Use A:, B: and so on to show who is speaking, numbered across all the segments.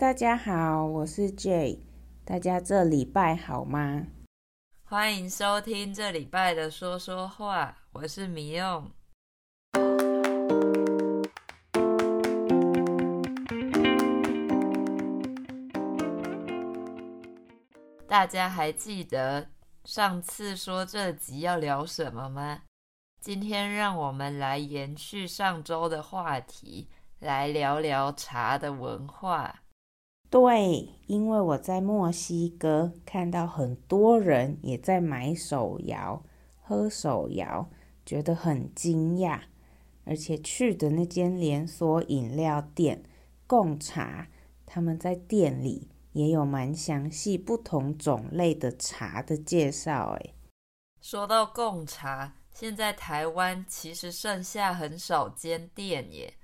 A: 大家好，我是 Jay，大家这礼拜好吗？
B: 欢迎收听这礼拜的说说话，我是米用。大家还记得上次说这集要聊什么吗？今天让我们来延续上周的话题，来聊聊茶的文化。
A: 对，因为我在墨西哥看到很多人也在买手摇、喝手摇，觉得很惊讶。而且去的那间连锁饮料店贡茶，他们在店里也有蛮详细不同种类的茶的介绍。哎，
B: 说到贡茶，现在台湾其实剩下很少间店耶，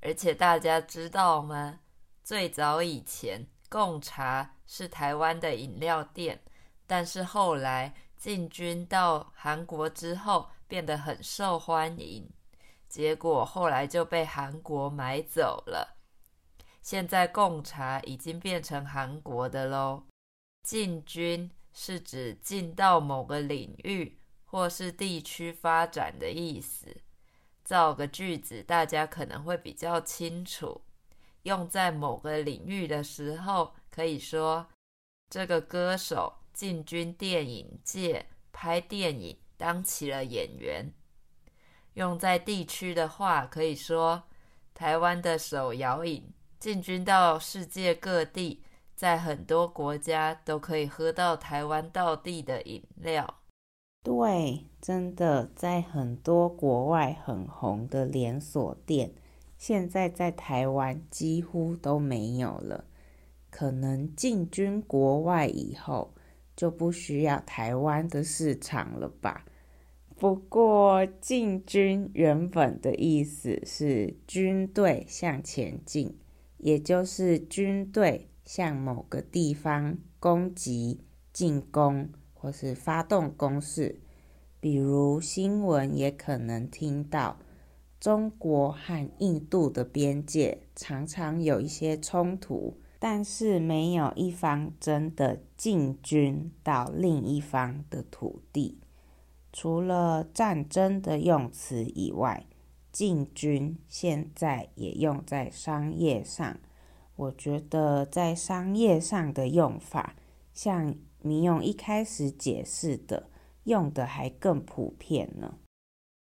B: 而且大家知道吗？最早以前，贡茶是台湾的饮料店，但是后来进军到韩国之后，变得很受欢迎，结果后来就被韩国买走了。现在贡茶已经变成韩国的喽。进军是指进到某个领域或是地区发展的意思。造个句子，大家可能会比较清楚。用在某个领域的时候，可以说这个歌手进军电影界，拍电影当起了演员。用在地区的话，可以说台湾的手摇饮进军到世界各地，在很多国家都可以喝到台湾道地的饮料。
A: 对，真的在很多国外很红的连锁店。现在在台湾几乎都没有了，可能进军国外以后就不需要台湾的市场了吧？不过进军原本的意思是军队向前进，也就是军队向某个地方攻击、进攻或是发动攻势，比如新闻也可能听到。中国和印度的边界常常有一些冲突，但是没有一方真的进军到另一方的土地。除了战争的用词以外，进军现在也用在商业上。我觉得在商业上的用法，像米用一开始解释的，用的还更普遍呢。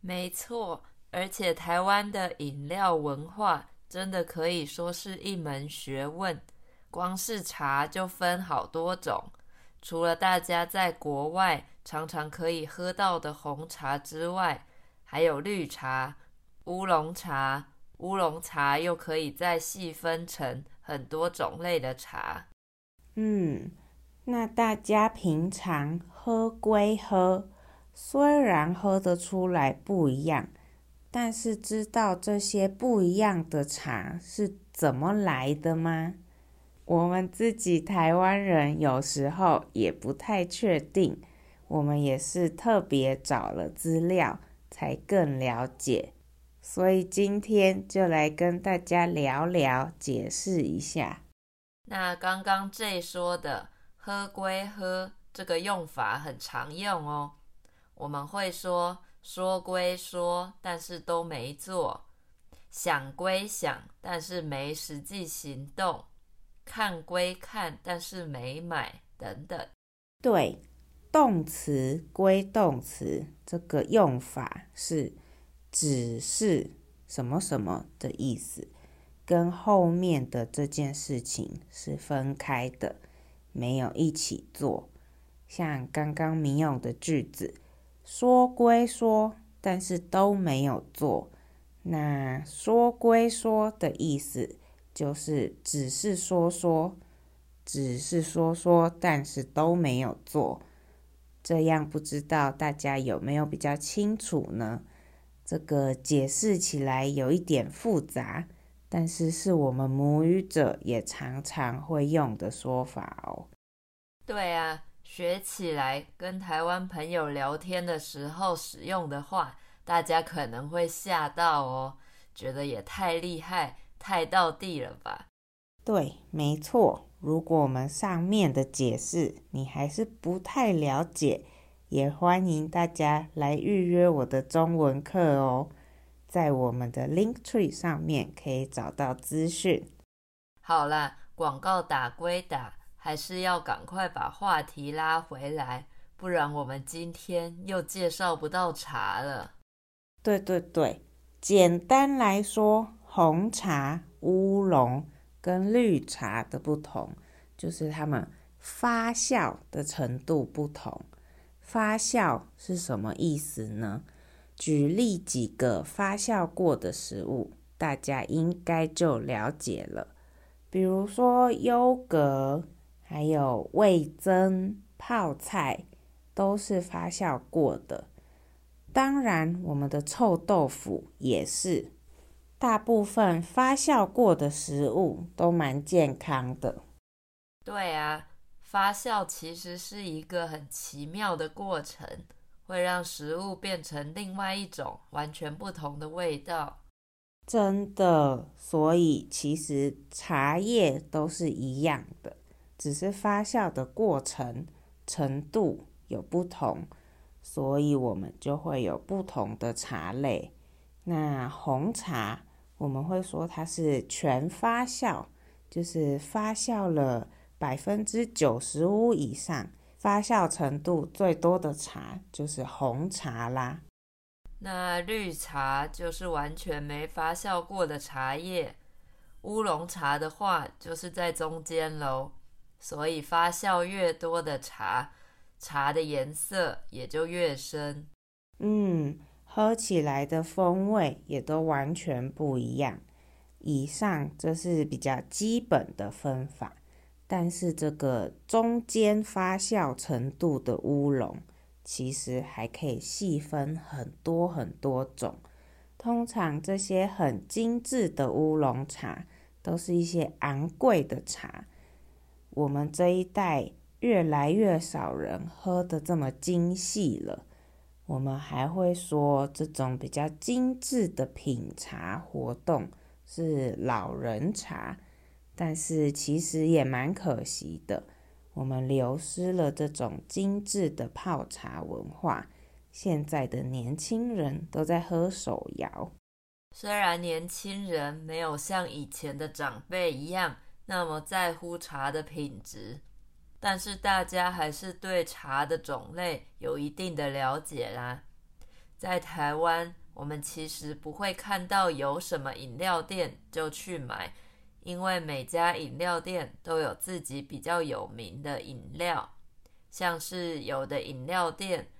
B: 没错。而且台湾的饮料文化真的可以说是一门学问，光是茶就分好多种。除了大家在国外常常可以喝到的红茶之外，还有绿茶、乌龙茶。乌龙茶又可以再细分成很多种类的茶。
A: 嗯，那大家平常喝归喝，虽然喝得出来不一样。但是知道这些不一样的茶是怎么来的吗？我们自己台湾人有时候也不太确定，我们也是特别找了资料才更了解，所以今天就来跟大家聊聊，解释一下。
B: 那刚刚 J 说的“喝归喝”这个用法很常用哦，我们会说。说归说，但是都没做；想归想，但是没实际行动；看归看，但是没买，等等。
A: 对，动词归动词，这个用法是只是什么什么的意思，跟后面的这件事情是分开的，没有一起做。像刚刚米用的句子。说归说，但是都没有做。那说归说的意思就是只是说说，只是说说，但是都没有做。这样不知道大家有没有比较清楚呢？这个解释起来有一点复杂，但是是我们母语者也常常会用的说法哦。
B: 对啊。学起来，跟台湾朋友聊天的时候使用的话，大家可能会吓到哦，觉得也太厉害、太到地了吧？
A: 对，没错。如果我们上面的解释你还是不太了解，也欢迎大家来预约我的中文课哦。在我们的 Linktree 上面可以找到资讯。
B: 好啦，广告打归打，还是要赶快把话题拉回来，不然我们今天又介绍不到茶了。
A: 对对对，简单来说，红茶、乌龙跟绿茶的不同，就是它们发酵的程度不同。发酵是什么意思呢？举例几个发酵过的食物，大家应该就了解了。比如说优格，还有味噌、泡菜，都是发酵过的。当然，我们的臭豆腐也是。大部分发酵过的食物都蛮健康的。
B: 对啊，发酵其实是一个很奇妙的过程。会让食物变成另外一种完全不同的味道，
A: 真的。所以其实茶叶都是一样的，只是发酵的过程程度有不同，所以我们就会有不同的茶类。那红茶我们会说它是全发酵，就是发酵了百分之九十五以上。发酵程度最多的茶就是红茶啦。
B: 那绿茶就是完全没发酵过的茶叶。乌龙茶的话，就是在中间喽。所以发酵越多的茶，茶的颜色也就越深。
A: 嗯，喝起来的风味也都完全不一样。以上这是比较基本的分法。但是这个中间发酵程度的乌龙，其实还可以细分很多很多种。通常这些很精致的乌龙茶，都是一些昂贵的茶。我们这一代越来越少人喝得这么精细了。我们还会说，这种比较精致的品茶活动是老人茶。但是其实也蛮可惜的，我们流失了这种精致的泡茶文化。现在的年轻人都在喝手摇。
B: 虽然年轻人没有像以前的长辈一样那么在乎茶的品质，但是大家还是对茶的种类有一定的了解啦。在台湾，我们其实不会看到有什么饮料店就去买。因为每家饮料店都有自己比较有名的饮料，像是有的饮料店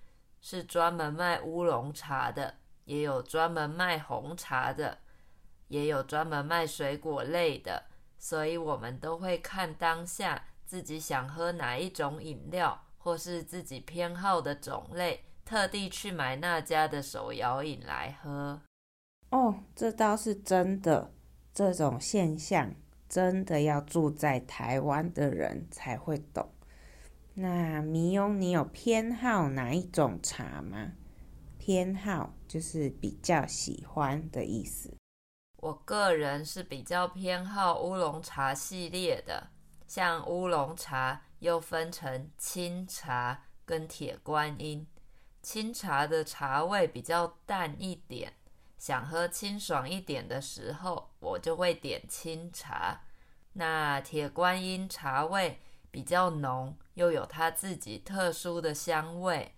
B: 是专门卖乌龙茶的，也有专门卖红茶的，也有专门卖水果类的，所以我们都会看当下自己想喝哪一种饮料，或是自己偏好的种类，特地去买那家的手摇饮来喝。
A: 哦，这倒是真的。这种现象真的要住在台湾的人才会懂。那迷庸，你有偏好哪一种茶吗？偏好就是比较喜欢的意思。
B: 我个人是比较偏好乌龙茶系列的，像乌龙茶又分成清茶跟铁观音。清茶的茶味比较淡一点。想喝清爽一点的时候，我就会点清茶。那铁观音茶味比较浓，又有它自己特殊的香味，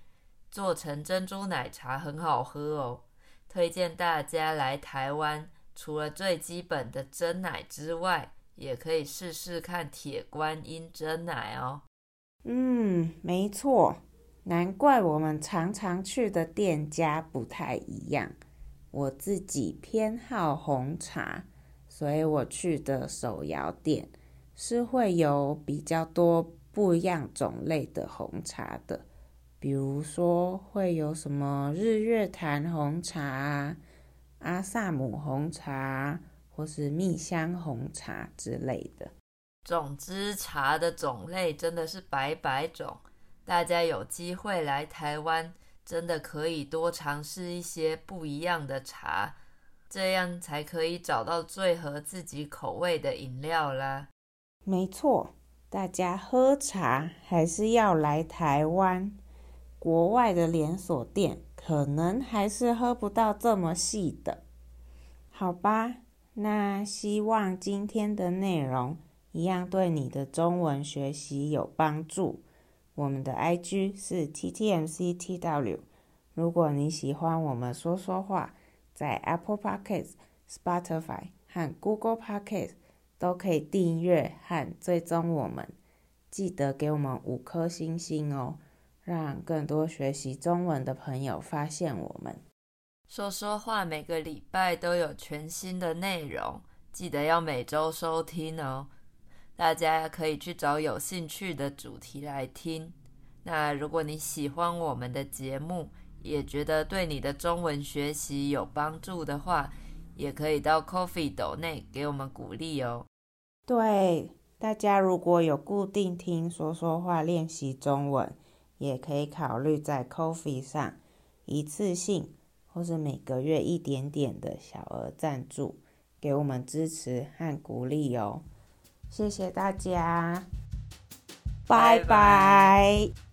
B: 做成珍珠奶茶很好喝哦。推荐大家来台湾，除了最基本的蒸奶之外，也可以试试看铁观音蒸奶哦。
A: 嗯，没错，难怪我们常常去的店家不太一样。我自己偏好红茶，所以我去的手摇店是会有比较多不一样种类的红茶的，比如说会有什么日月潭红茶、阿萨姆红茶，或是蜜香红茶之类的。
B: 总之，茶的种类真的是百百种，大家有机会来台湾。真的可以多尝试一些不一样的茶，这样才可以找到最合自己口味的饮料啦。
A: 没错，大家喝茶还是要来台湾，国外的连锁店可能还是喝不到这么细的，好吧？那希望今天的内容一样对你的中文学习有帮助。我们的 IG 是 TTMCTW。如果你喜欢我们说说话，在 Apple Podcasts、Spotify 和 Google Podcasts 都可以订阅和追踪我们。记得给我们五颗星星哦，让更多学习中文的朋友发现我们。
B: 说说话每个礼拜都有全新的内容，记得要每周收听哦。大家可以去找有兴趣的主题来听。那如果你喜欢我们的节目，也觉得对你的中文学习有帮助的话，也可以到 Coffee 斗内给我们鼓励哦。
A: 对，大家如果有固定听说说话练习中文，也可以考虑在 Coffee 上一次性或是每个月一点点的小额赞助，给我们支持和鼓励哦。谢谢大家，拜拜。